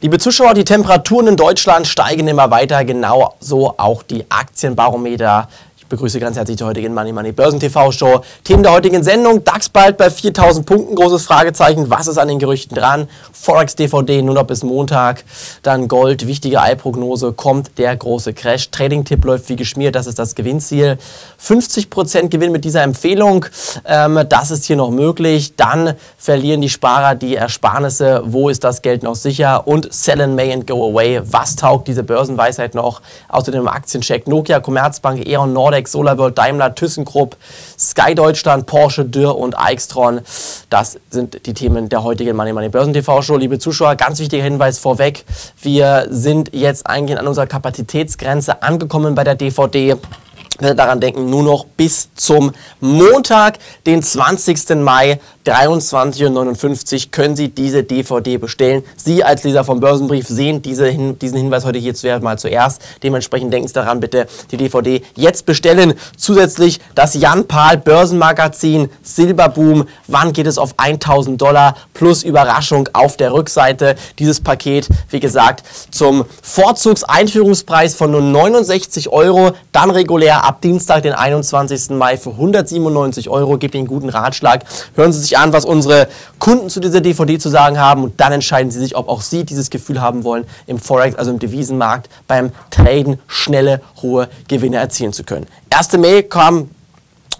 Liebe Zuschauer, die Temperaturen in Deutschland steigen immer weiter, genauso auch die Aktienbarometer begrüße ganz herzlich die heutigen Money Money Börsen TV Show. Themen der heutigen Sendung: DAX bald bei 4000 Punkten, großes Fragezeichen. Was ist an den Gerüchten dran? Forex DVD nur noch bis Montag. Dann Gold, wichtige Eilprognose. Kommt der große Crash? Trading-Tipp läuft wie geschmiert. Das ist das Gewinnziel. 50% Gewinn mit dieser Empfehlung. Ähm, das ist hier noch möglich. Dann verlieren die Sparer die Ersparnisse. Wo ist das Geld noch sicher? Und Sell in May and Go Away. Was taugt diese Börsenweisheit noch? Außerdem Aktiencheck. Nokia, Commerzbank, E.ON, Nordex. Nordex, SolarWorld, Daimler, ThyssenKrupp, Sky Deutschland, Porsche, Dürr und Eichstron. Das sind die Themen der heutigen Money Money Börsen TV Show. Liebe Zuschauer, ganz wichtiger Hinweis vorweg. Wir sind jetzt eingehend an unserer Kapazitätsgrenze angekommen bei der DVD daran denken, nur noch bis zum Montag, den 20. Mai, 23.59 Uhr, können Sie diese DVD bestellen. Sie als Leser vom Börsenbrief sehen diese diesen Hinweis heute hier mal zuerst. Dementsprechend denken Sie daran, bitte die DVD jetzt bestellen. Zusätzlich das Jan Pahl Börsenmagazin Silberboom. Wann geht es auf 1000 Dollar plus Überraschung auf der Rückseite? Dieses Paket, wie gesagt, zum Vorzugseinführungspreis von nur 69 Euro, dann regulär ab Dienstag, den 21. Mai für 197 Euro. Gebt Ihnen einen guten Ratschlag. Hören Sie sich an, was unsere Kunden zu dieser DVD zu sagen haben und dann entscheiden Sie sich, ob auch Sie dieses Gefühl haben wollen, im Forex, also im Devisenmarkt, beim Traden schnelle, hohe Gewinne erzielen zu können. Erste Mail kam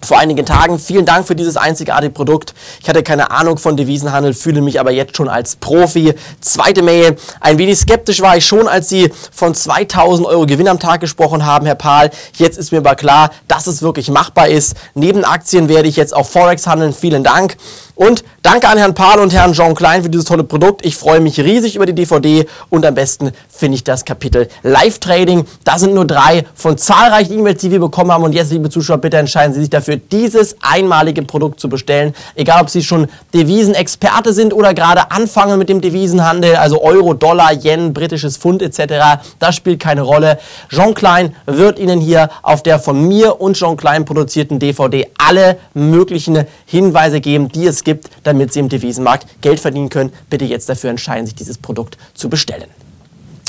vor einigen Tagen. Vielen Dank für dieses einzigartige Produkt. Ich hatte keine Ahnung von Devisenhandel, fühle mich aber jetzt schon als Profi. Zweite Mail. Ein wenig skeptisch war ich schon, als Sie von 2000 Euro Gewinn am Tag gesprochen haben, Herr Pahl. Jetzt ist mir aber klar, dass es wirklich machbar ist. Neben Aktien werde ich jetzt auch Forex handeln. Vielen Dank. Und danke an Herrn Pahl und Herrn Jean Klein für dieses tolle Produkt. Ich freue mich riesig über die DVD und am besten finde ich das Kapitel Live-Trading. Da sind nur drei von zahlreichen E-Mails, die wir bekommen haben. Und jetzt, liebe Zuschauer, bitte entscheiden Sie sich dafür, dieses einmalige Produkt zu bestellen. Egal, ob Sie schon Devisenexperte sind oder gerade anfangen mit dem Devisenhandel, also Euro, Dollar, Yen, britisches Pfund etc. Das spielt keine Rolle. Jean Klein wird Ihnen hier auf der von mir und Jean Klein produzierten DVD alle möglichen Hinweise geben, die es gibt, damit Sie im Devisenmarkt Geld verdienen können. Bitte jetzt dafür entscheiden, sich dieses Produkt zu bestellen.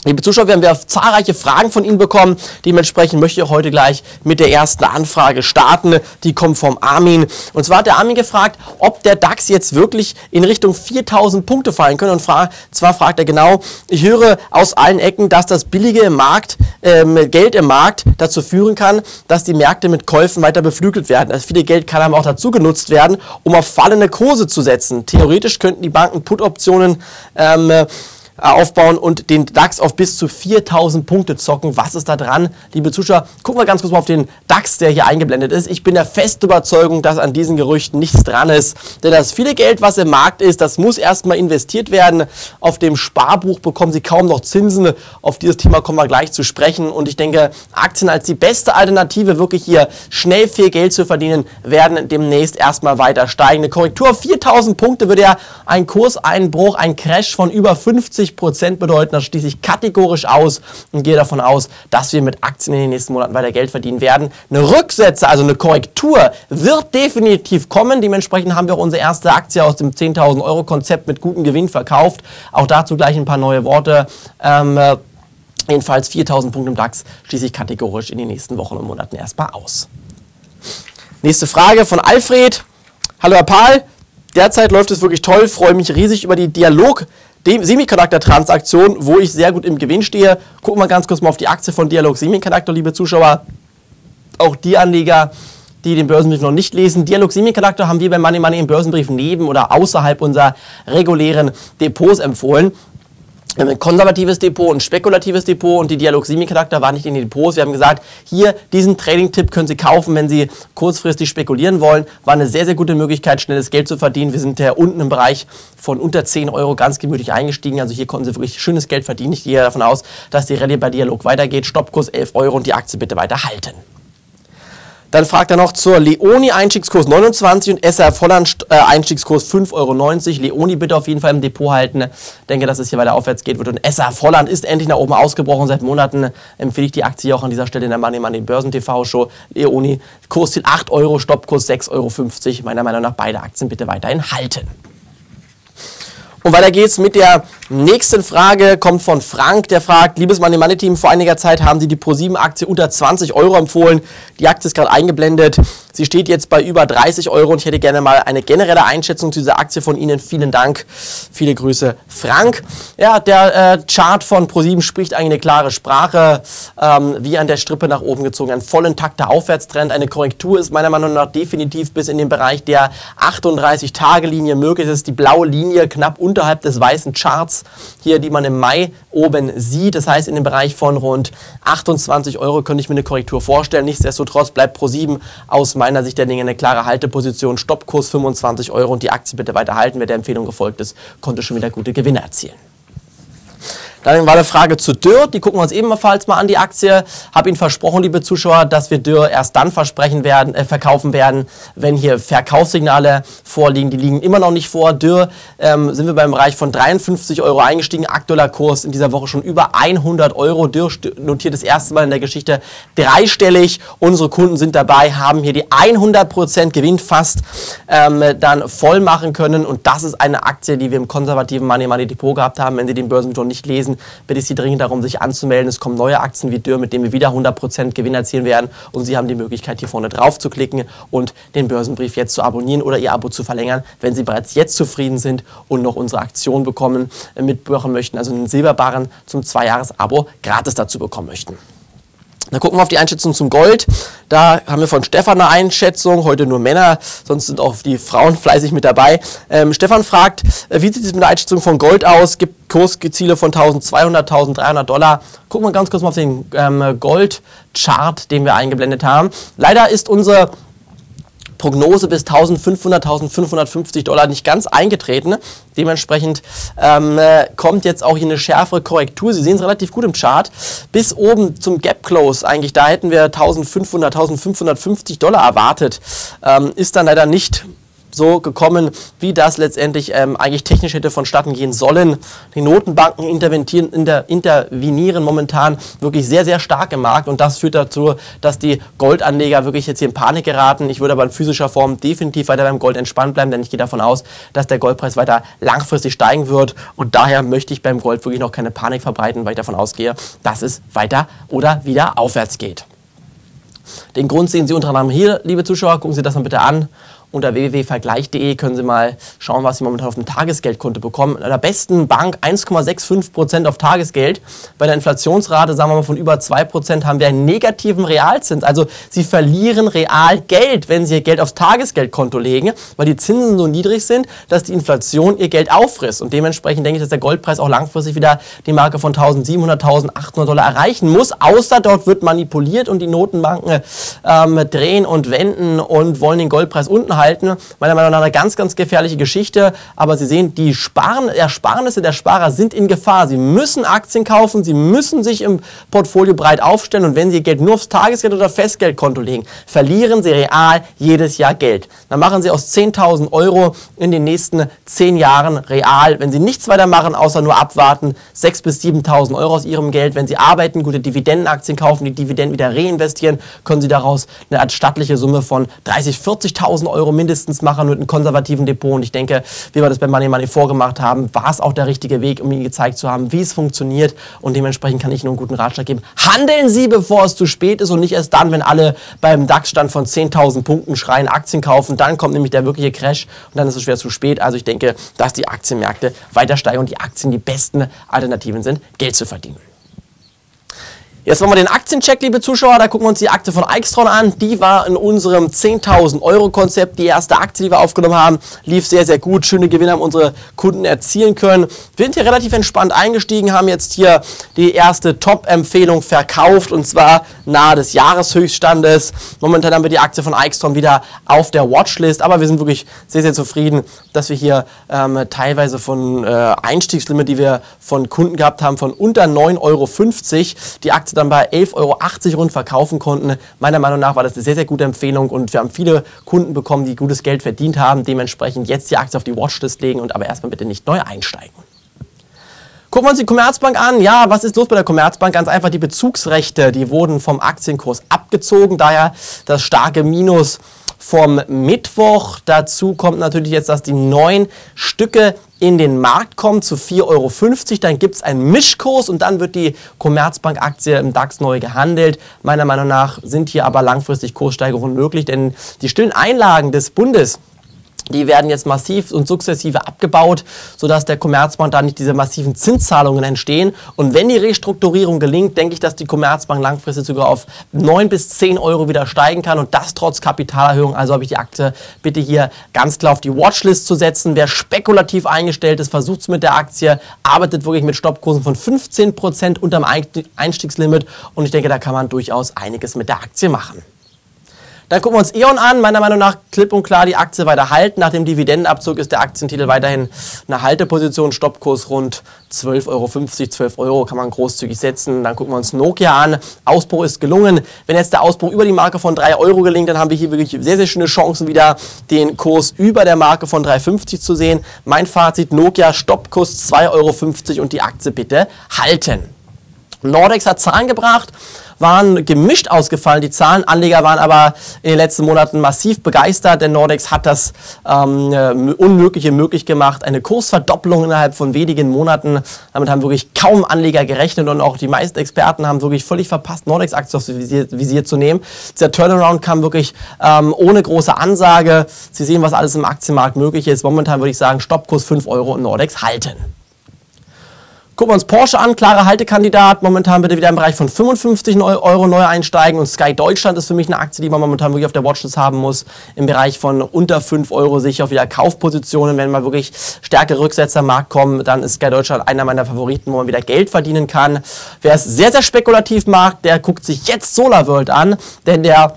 Liebe Zuschauer, wir haben zahlreiche Fragen von Ihnen bekommen. Dementsprechend möchte ich heute gleich mit der ersten Anfrage starten. Die kommt vom Armin. Und zwar hat der Armin gefragt, ob der DAX jetzt wirklich in Richtung 4000 Punkte fallen könnte. Und fra zwar fragt er genau, ich höre aus allen Ecken, dass das billige Markt, äh, Geld im Markt dazu führen kann, dass die Märkte mit Käufen weiter beflügelt werden. Das viele Geld kann aber auch dazu genutzt werden, um auf fallende Kurse zu setzen. Theoretisch könnten die Banken Put-Optionen ähm, äh, aufbauen und den DAX auf bis zu 4000 Punkte zocken. Was ist da dran, liebe Zuschauer? Gucken wir ganz kurz mal auf den DAX, der hier eingeblendet ist. Ich bin der festen Überzeugung, dass an diesen Gerüchten nichts dran ist. Denn das viele Geld, was im Markt ist, das muss erstmal investiert werden. Auf dem Sparbuch bekommen Sie kaum noch Zinsen. Auf dieses Thema kommen wir gleich zu sprechen. Und ich denke, Aktien als die beste Alternative, wirklich hier schnell viel Geld zu verdienen, werden demnächst erstmal weiter steigen. Eine Korrektur auf 4000 Punkte würde ja ein Kurseinbruch, ein Crash von über 50 50 Prozent bedeuten. Das schließe ich kategorisch aus und gehe davon aus, dass wir mit Aktien in den nächsten Monaten weiter Geld verdienen werden. Eine Rücksetze, also eine Korrektur, wird definitiv kommen. Dementsprechend haben wir auch unsere erste Aktie aus dem 10.000 Euro Konzept mit gutem Gewinn verkauft. Auch dazu gleich ein paar neue Worte. Ähm, äh, jedenfalls 4.000 Punkte im DAX schließe ich kategorisch in den nächsten Wochen und Monaten erstmal aus. Nächste Frage von Alfred. Hallo Herr Pahl, derzeit läuft es wirklich toll, freue mich riesig über die Dialog Semiconductor-Transaktion, wo ich sehr gut im Gewinn stehe. Gucken wir ganz kurz mal auf die Aktie von Dialog Semiconductor, liebe Zuschauer. Auch die Anleger, die den Börsenbrief noch nicht lesen. Dialog Semiconductor haben wir bei Money Money im Börsenbrief neben oder außerhalb unserer regulären Depots empfohlen. Ein konservatives Depot, ein spekulatives Depot und die Dialog Semiconductor war nicht in den Depots. Wir haben gesagt, hier diesen Trading-Tipp können Sie kaufen, wenn Sie kurzfristig spekulieren wollen. War eine sehr, sehr gute Möglichkeit, schnelles Geld zu verdienen. Wir sind ja unten im Bereich von unter 10 Euro ganz gemütlich eingestiegen. Also hier konnten Sie wirklich schönes Geld verdienen. Ich gehe davon aus, dass die Rallye bei Dialog weitergeht. Stoppkurs 11 Euro und die Aktie bitte weiter halten. Dann fragt er noch zur Leoni Einstiegskurs 29 und SRF Holland äh, Einstiegskurs 5,90 Euro. Leoni bitte auf jeden Fall im Depot halten. Denke, dass es hier weiter aufwärts geht wird. Und SRF Holland ist endlich nach oben ausgebrochen. Seit Monaten empfehle ich die Aktie auch an dieser Stelle in der Money Money Börsen TV Show. Leoni Kursziel 8 Euro, Stoppkurs 6,50 Euro. Meiner Meinung nach beide Aktien bitte weiterhin halten. Und weiter geht's mit der Nächste Frage kommt von Frank, der fragt, liebes Money Money Team, vor einiger Zeit haben Sie die Pro7-Aktie unter 20 Euro empfohlen. Die Aktie ist gerade eingeblendet. Sie steht jetzt bei über 30 Euro und ich hätte gerne mal eine generelle Einschätzung zu dieser Aktie von Ihnen. Vielen Dank. Viele Grüße, Frank. Ja, der äh, Chart von Pro7 spricht eigentlich eine klare Sprache. Ähm, wie an der Strippe nach oben gezogen. Ein voll intakter Aufwärtstrend. Eine Korrektur ist meiner Meinung nach definitiv bis in den Bereich der 38-Tage-Linie möglich. Das ist die blaue Linie knapp unterhalb des weißen Charts hier, die man im Mai oben sieht. Das heißt, in dem Bereich von rund 28 Euro könnte ich mir eine Korrektur vorstellen. Nichtsdestotrotz bleibt Pro7 aus meiner Sicht der Dinge eine klare Halteposition. Stoppkurs 25 Euro und die Aktie bitte weiter halten. Wer der Empfehlung gefolgt ist, konnte schon wieder gute Gewinne erzielen. Dann war eine Frage zu Dürr, die gucken wir uns ebenfalls mal an, die Aktie. Habe Ihnen versprochen, liebe Zuschauer, dass wir Dürr erst dann versprechen werden, äh, verkaufen werden, wenn hier Verkaufssignale vorliegen. Die liegen immer noch nicht vor. Dürr ähm, sind wir beim Bereich von 53 Euro eingestiegen. Aktueller Kurs in dieser Woche schon über 100 Euro. Dürr notiert das erste Mal in der Geschichte dreistellig. Unsere Kunden sind dabei, haben hier die 100% Gewinn fast ähm, dann voll machen können. Und das ist eine Aktie, die wir im konservativen Money Money Depot gehabt haben. Wenn Sie den Börsenton nicht lesen, lesen, bitte ich Sie dringend darum, sich anzumelden. Es kommen neue Aktien wie Dürr, mit denen wir wieder 100% Gewinn erzielen werden. Und Sie haben die Möglichkeit, hier vorne drauf zu klicken und den Börsenbrief jetzt zu abonnieren oder Ihr Abo zu verlängern, wenn Sie bereits jetzt zufrieden sind und noch unsere Aktion bekommen, äh, mitmachen möchten, also einen Silberbaren zum Zweijahres-Abo gratis dazu bekommen möchten. Dann gucken wir auf die Einschätzung zum Gold. Da haben wir von Stefan eine Einschätzung, heute nur Männer, sonst sind auch die Frauen fleißig mit dabei. Ähm, Stefan fragt, äh, wie sieht es mit der Einschätzung von Gold aus? Gibt Kursziele von 1200, 1300 Dollar? Gucken wir ganz kurz mal auf den ähm, Gold-Chart, den wir eingeblendet haben. Leider ist unsere Prognose bis 1500, 1550 Dollar nicht ganz eingetreten. Dementsprechend ähm, äh, kommt jetzt auch hier eine schärfere Korrektur. Sie sehen es relativ gut im Chart. Bis oben zum Gap Close eigentlich, da hätten wir 1500, 1550 Dollar erwartet. Ähm, ist dann leider nicht so gekommen, wie das letztendlich ähm, eigentlich technisch hätte vonstatten gehen sollen. Die Notenbanken intervenieren, inter, intervenieren momentan wirklich sehr, sehr stark im Markt und das führt dazu, dass die Goldanleger wirklich jetzt hier in Panik geraten. Ich würde aber in physischer Form definitiv weiter beim Gold entspannt bleiben, denn ich gehe davon aus, dass der Goldpreis weiter langfristig steigen wird und daher möchte ich beim Gold wirklich noch keine Panik verbreiten, weil ich davon ausgehe, dass es weiter oder wieder aufwärts geht. Den Grund sehen Sie unter anderem hier, liebe Zuschauer. Gucken Sie das mal bitte an. Unter www.vergleich.de können Sie mal schauen, was Sie momentan auf dem Tagesgeldkonto bekommen. In der besten Bank 1,65% auf Tagesgeld. Bei der Inflationsrate, sagen wir mal von über 2%, haben wir einen negativen Realzins. Also Sie verlieren real Geld, wenn Sie Ihr Geld aufs Tagesgeldkonto legen, weil die Zinsen so niedrig sind, dass die Inflation Ihr Geld auffrisst. Und dementsprechend denke ich, dass der Goldpreis auch langfristig wieder die Marke von 1700, 1800 Dollar erreichen muss. Außer dort wird manipuliert und die Notenbanken ähm, drehen und wenden und wollen den Goldpreis unten halten. Meiner Meinung nach eine ganz, ganz gefährliche Geschichte. Aber Sie sehen, die Sparen, Ersparnisse der Sparer sind in Gefahr. Sie müssen Aktien kaufen, sie müssen sich im Portfolio breit aufstellen. Und wenn Sie Ihr Geld nur aufs Tagesgeld oder Festgeldkonto legen, verlieren Sie real jedes Jahr Geld. Dann machen Sie aus 10.000 Euro in den nächsten 10 Jahren real, wenn Sie nichts weiter machen, außer nur abwarten, 6.000 bis 7.000 Euro aus Ihrem Geld. Wenn Sie arbeiten, gute Dividendenaktien kaufen, die Dividenden wieder reinvestieren, können Sie daraus eine stattliche Summe von 30.000, 40.000 Euro Euro mindestens machen mit einem konservativen Depot. Und ich denke, wie wir das bei Money Money vorgemacht haben, war es auch der richtige Weg, um Ihnen gezeigt zu haben, wie es funktioniert. Und dementsprechend kann ich nur einen guten Ratschlag geben. Handeln Sie, bevor es zu spät ist und nicht erst dann, wenn alle beim DAX-Stand von 10.000 Punkten schreien, Aktien kaufen. Dann kommt nämlich der wirkliche Crash und dann ist es schwer zu spät. Also ich denke, dass die Aktienmärkte weiter steigen und die Aktien die besten Alternativen sind, Geld zu verdienen. Jetzt machen wir den Aktiencheck, liebe Zuschauer. Da gucken wir uns die Aktie von Eichstron an. Die war in unserem 10.000 Euro Konzept. Die erste Aktie, die wir aufgenommen haben, lief sehr, sehr gut. Schöne Gewinne haben unsere Kunden erzielen können. Wir sind hier relativ entspannt eingestiegen, haben jetzt hier die erste Top-Empfehlung verkauft und zwar nahe des Jahreshöchststandes. Momentan haben wir die Aktie von Eichstron wieder auf der Watchlist, aber wir sind wirklich sehr, sehr zufrieden, dass wir hier ähm, teilweise von äh, Einstiegslimit, die wir von Kunden gehabt haben, von unter 9,50 Euro die Aktie dann bei 11,80 Euro rund verkaufen konnten. Meiner Meinung nach war das eine sehr, sehr gute Empfehlung und wir haben viele Kunden bekommen, die gutes Geld verdient haben. Dementsprechend jetzt die Aktie auf die Watchlist legen und aber erstmal bitte nicht neu einsteigen. Gucken wir uns die Commerzbank an. Ja, was ist los bei der Commerzbank? Ganz einfach, die Bezugsrechte, die wurden vom Aktienkurs abgezogen. Daher das starke Minus vom Mittwoch. Dazu kommt natürlich jetzt, dass die neun Stücke in den Markt kommen zu 4,50 Euro. Dann gibt es einen Mischkurs und dann wird die Commerzbank-Aktie im DAX neu gehandelt. Meiner Meinung nach sind hier aber langfristig Kurssteigerungen möglich, denn die stillen Einlagen des Bundes die werden jetzt massiv und sukzessive abgebaut, sodass der Commerzbank da nicht diese massiven Zinszahlungen entstehen. Und wenn die Restrukturierung gelingt, denke ich, dass die Commerzbank langfristig sogar auf 9 bis 10 Euro wieder steigen kann und das trotz Kapitalerhöhung. Also habe ich die Aktie bitte hier ganz klar auf die Watchlist zu setzen. Wer spekulativ eingestellt ist, versucht es mit der Aktie, arbeitet wirklich mit Stoppkursen von 15 Prozent unterm Einstiegslimit und ich denke, da kann man durchaus einiges mit der Aktie machen. Dann gucken wir uns E.ON an. Meiner Meinung nach klipp und klar die Aktie weiter halten. Nach dem Dividendenabzug ist der Aktientitel weiterhin eine Halteposition. Stoppkurs rund 12,50 Euro, 12 Euro kann man großzügig setzen. Dann gucken wir uns Nokia an. Ausbruch ist gelungen. Wenn jetzt der Ausbruch über die Marke von 3 Euro gelingt, dann haben wir hier wirklich sehr, sehr schöne Chancen, wieder den Kurs über der Marke von 3,50 zu sehen. Mein Fazit, Nokia Stoppkurs 2,50 Euro und die Aktie bitte halten. Nordex hat Zahlen gebracht waren gemischt ausgefallen, die Zahlen. Anleger waren aber in den letzten Monaten massiv begeistert, denn Nordex hat das ähm, äh, Unmögliche möglich gemacht. Eine Kursverdoppelung innerhalb von wenigen Monaten. Damit haben wirklich kaum Anleger gerechnet und auch die meisten Experten haben wirklich völlig verpasst, Nordex-Aktien aufs Visier, Visier, zu nehmen. Dieser Turnaround kam wirklich ähm, ohne große Ansage. Sie sehen, was alles im Aktienmarkt möglich ist. Momentan würde ich sagen, Stoppkurs 5 Euro und Nordex halten. Gucken wir uns Porsche an, klarer Haltekandidat. Momentan bitte wieder im Bereich von 55 Euro neu einsteigen. Und Sky Deutschland ist für mich eine Aktie, die man momentan wirklich auf der Watchlist haben muss. Im Bereich von unter 5 Euro sehe ich wieder Kaufpositionen. Wenn mal wirklich stärkere Rücksetzer am Markt kommen, dann ist Sky Deutschland einer meiner Favoriten, wo man wieder Geld verdienen kann. Wer es sehr, sehr spekulativ mag, der guckt sich jetzt SolarWorld an. Denn der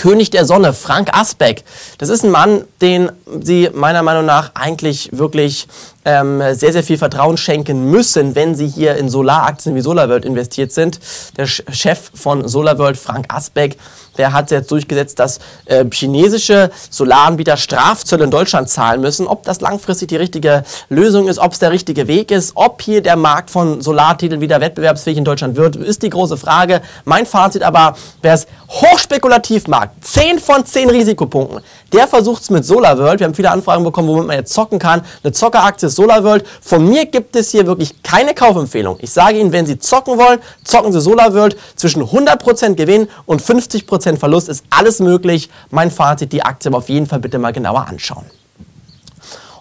König der Sonne, Frank Asbeck. Das ist ein Mann, den Sie meiner Meinung nach eigentlich wirklich ähm, sehr, sehr viel Vertrauen schenken müssen, wenn Sie hier in Solaraktien wie SolarWorld investiert sind. Der Chef von SolarWorld, Frank Asbeck, der hat jetzt durchgesetzt, dass äh, chinesische Solaranbieter Strafzölle in Deutschland zahlen müssen. Ob das langfristig die richtige Lösung ist, ob es der richtige Weg ist, ob hier der Markt von Solartiteln wieder wettbewerbsfähig in Deutschland wird, ist die große Frage. Mein Fazit aber, wer es hochspekulativ mag, 10 von 10 Risikopunkten, der versucht es mit SolarWorld. Wir haben viele Anfragen bekommen, womit man jetzt zocken kann. Eine Zockeraktie ist SolarWorld. Von mir gibt es hier wirklich keine Kaufempfehlung. Ich sage Ihnen, wenn Sie zocken wollen, zocken Sie SolarWorld. Zwischen 100% Gewinn und 50% Verlust ist alles möglich. Mein Fazit, die Aktie aber auf jeden Fall bitte mal genauer anschauen.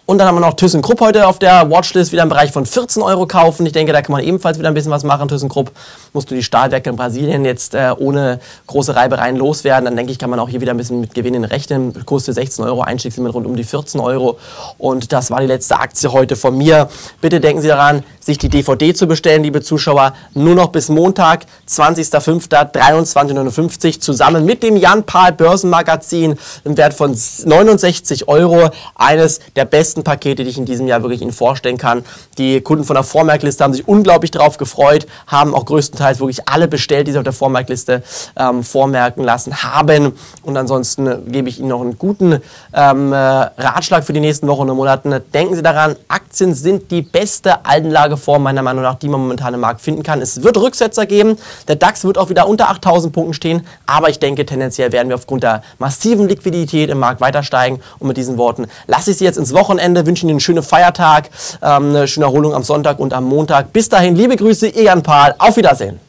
Und dann haben wir noch ThyssenKrupp heute auf der Watchlist, wieder im Bereich von 14 Euro kaufen. Ich denke, da kann man ebenfalls wieder ein bisschen was machen. ThyssenKrupp musst du die Stahlwerke in Brasilien jetzt äh, ohne große Reibereien loswerden. Dann denke ich, kann man auch hier wieder ein bisschen mit Gewinnen rechnen. Kostet 16 Euro, Einstiegslimit rund um die 14 Euro. Und das war die letzte Aktie heute von mir. Bitte denken Sie daran, sich die DVD zu bestellen, liebe Zuschauer. Nur noch bis Montag, 20.05.23.59 zusammen mit dem Jan-Pahl Börsenmagazin im Wert von 69 Euro. Eines der besten besten Pakete, die ich in diesem Jahr wirklich Ihnen vorstellen kann. Die Kunden von der Vormerkliste haben sich unglaublich darauf gefreut, haben auch größtenteils wirklich alle bestellt, die sie auf der Vormerkliste ähm, vormerken lassen haben. Und ansonsten gebe ich Ihnen noch einen guten ähm, äh, Ratschlag für die nächsten Wochen und Monate. Denken Sie daran, Aktien sind die beste Anlageform meiner Meinung nach, die man momentan im Markt finden kann. Es wird Rücksetzer geben. Der DAX wird auch wieder unter 8000 Punkten stehen. Aber ich denke, tendenziell werden wir aufgrund der massiven Liquidität im Markt weiter steigen. Und mit diesen Worten lasse ich Sie jetzt ins Wochenende Wochenende, wünschen Ihnen einen schönen Feiertag, ähm, eine schöne Erholung am Sonntag und am Montag. Bis dahin, liebe Grüße, Jan Pahl. Auf Wiedersehen.